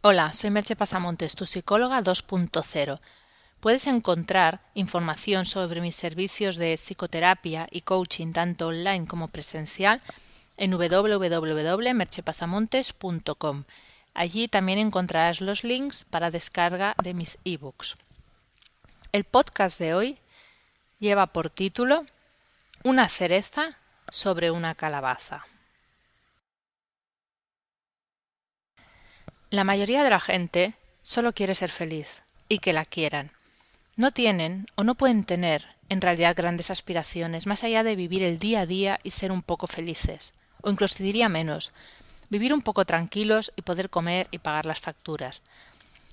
Hola, soy Merche Pasamontes, tu psicóloga 2.0. Puedes encontrar información sobre mis servicios de psicoterapia y coaching tanto online como presencial en www.merchepasamontes.com. Allí también encontrarás los links para descarga de mis ebooks. El podcast de hoy lleva por título Una cereza sobre una calabaza. La mayoría de la gente solo quiere ser feliz y que la quieran. No tienen o no pueden tener en realidad grandes aspiraciones más allá de vivir el día a día y ser un poco felices, o incluso diría menos, vivir un poco tranquilos y poder comer y pagar las facturas.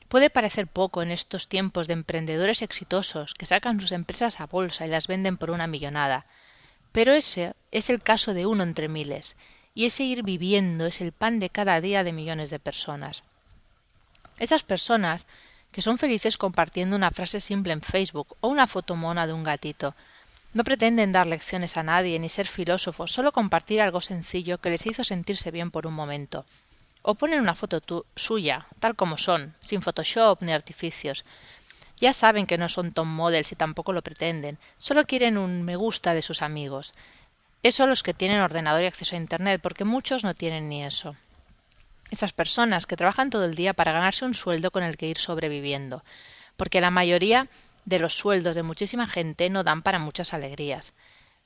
Puede parecer poco en estos tiempos de emprendedores exitosos que sacan sus empresas a bolsa y las venden por una millonada, pero ese es el caso de uno entre miles, y ese ir viviendo es el pan de cada día de millones de personas. Esas personas que son felices compartiendo una frase simple en Facebook o una foto mona de un gatito. No pretenden dar lecciones a nadie ni ser filósofos, solo compartir algo sencillo que les hizo sentirse bien por un momento. O ponen una foto suya, tal como son, sin Photoshop ni artificios. Ya saben que no son top models y tampoco lo pretenden, solo quieren un me gusta de sus amigos. Eso los que tienen ordenador y acceso a Internet, porque muchos no tienen ni eso. Esas personas que trabajan todo el día para ganarse un sueldo con el que ir sobreviviendo, porque la mayoría de los sueldos de muchísima gente no dan para muchas alegrías.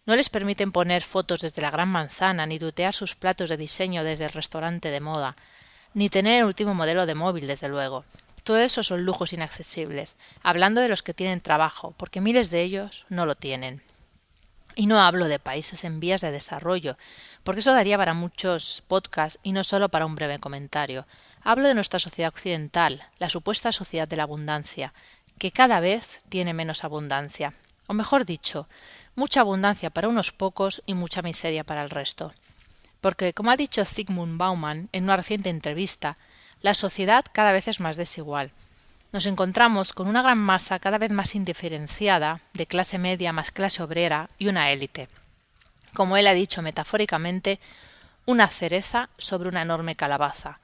No les permiten poner fotos desde la gran manzana, ni tutear sus platos de diseño desde el restaurante de moda, ni tener el último modelo de móvil, desde luego. Todo eso son lujos inaccesibles, hablando de los que tienen trabajo, porque miles de ellos no lo tienen. Y no hablo de países en vías de desarrollo, porque eso daría para muchos podcasts y no solo para un breve comentario. Hablo de nuestra sociedad occidental, la supuesta sociedad de la abundancia, que cada vez tiene menos abundancia. O mejor dicho, mucha abundancia para unos pocos y mucha miseria para el resto. Porque, como ha dicho Zygmunt Bauman en una reciente entrevista, la sociedad cada vez es más desigual nos encontramos con una gran masa cada vez más indiferenciada de clase media más clase obrera y una élite. Como él ha dicho metafóricamente, una cereza sobre una enorme calabaza.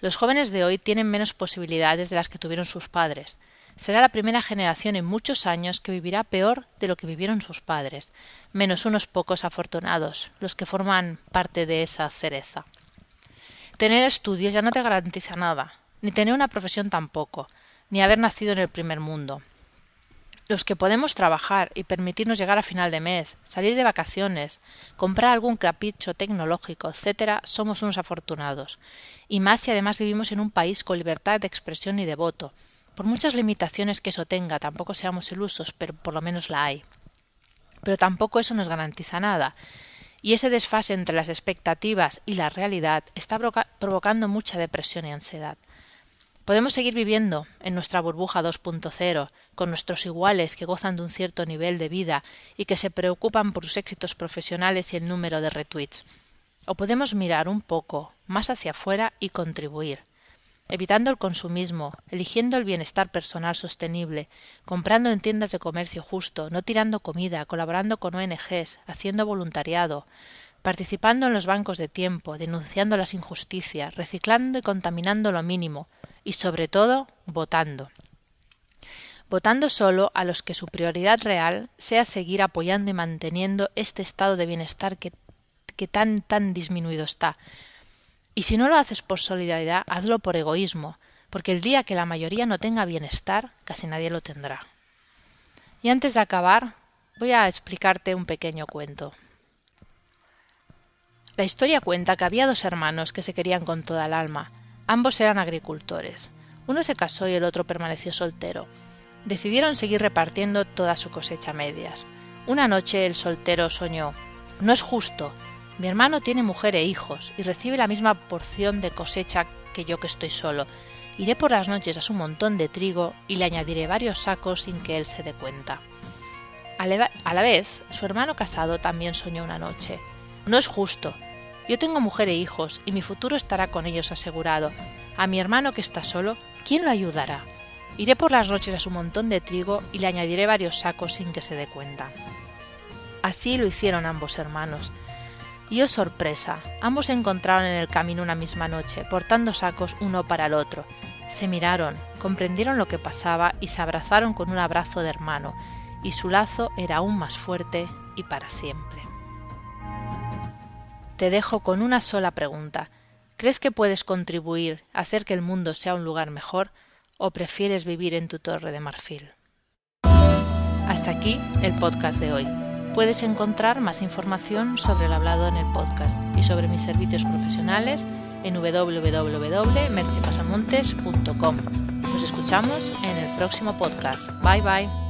Los jóvenes de hoy tienen menos posibilidades de las que tuvieron sus padres. Será la primera generación en muchos años que vivirá peor de lo que vivieron sus padres, menos unos pocos afortunados, los que forman parte de esa cereza. Tener estudios ya no te garantiza nada, ni tener una profesión tampoco ni haber nacido en el primer mundo. Los que podemos trabajar y permitirnos llegar a final de mes, salir de vacaciones, comprar algún capricho tecnológico, etcétera, somos unos afortunados. Y más si además vivimos en un país con libertad de expresión y de voto. Por muchas limitaciones que eso tenga, tampoco seamos ilusos, pero por lo menos la hay. Pero tampoco eso nos garantiza nada. Y ese desfase entre las expectativas y la realidad está provocando mucha depresión y ansiedad. Podemos seguir viviendo en nuestra burbuja 2.0, con nuestros iguales que gozan de un cierto nivel de vida y que se preocupan por sus éxitos profesionales y el número de retweets. O podemos mirar un poco más hacia afuera y contribuir, evitando el consumismo, eligiendo el bienestar personal sostenible, comprando en tiendas de comercio justo, no tirando comida, colaborando con ONGs, haciendo voluntariado, participando en los bancos de tiempo, denunciando las injusticias, reciclando y contaminando lo mínimo, y sobre todo votando. Votando solo a los que su prioridad real sea seguir apoyando y manteniendo este estado de bienestar que, que tan tan disminuido está. Y si no lo haces por solidaridad, hazlo por egoísmo, porque el día que la mayoría no tenga bienestar, casi nadie lo tendrá. Y antes de acabar, voy a explicarte un pequeño cuento. La historia cuenta que había dos hermanos que se querían con toda el alma, Ambos eran agricultores. Uno se casó y el otro permaneció soltero. Decidieron seguir repartiendo toda su cosecha a medias. Una noche el soltero soñó No es justo. Mi hermano tiene mujer e hijos y recibe la misma porción de cosecha que yo que estoy solo. Iré por las noches a su montón de trigo y le añadiré varios sacos sin que él se dé cuenta. A la vez, su hermano casado también soñó una noche. No es justo. Yo tengo mujer e hijos, y mi futuro estará con ellos asegurado. A mi hermano que está solo, ¿quién lo ayudará? Iré por las noches a su montón de trigo y le añadiré varios sacos sin que se dé cuenta. Así lo hicieron ambos hermanos. Y oh sorpresa, ambos se encontraron en el camino una misma noche, portando sacos uno para el otro. Se miraron, comprendieron lo que pasaba y se abrazaron con un abrazo de hermano, y su lazo era aún más fuerte y para siempre. Te dejo con una sola pregunta. ¿Crees que puedes contribuir a hacer que el mundo sea un lugar mejor o prefieres vivir en tu torre de marfil? Hasta aquí el podcast de hoy. Puedes encontrar más información sobre el hablado en el podcast y sobre mis servicios profesionales en www.merchepasamontes.com. Nos escuchamos en el próximo podcast. Bye bye.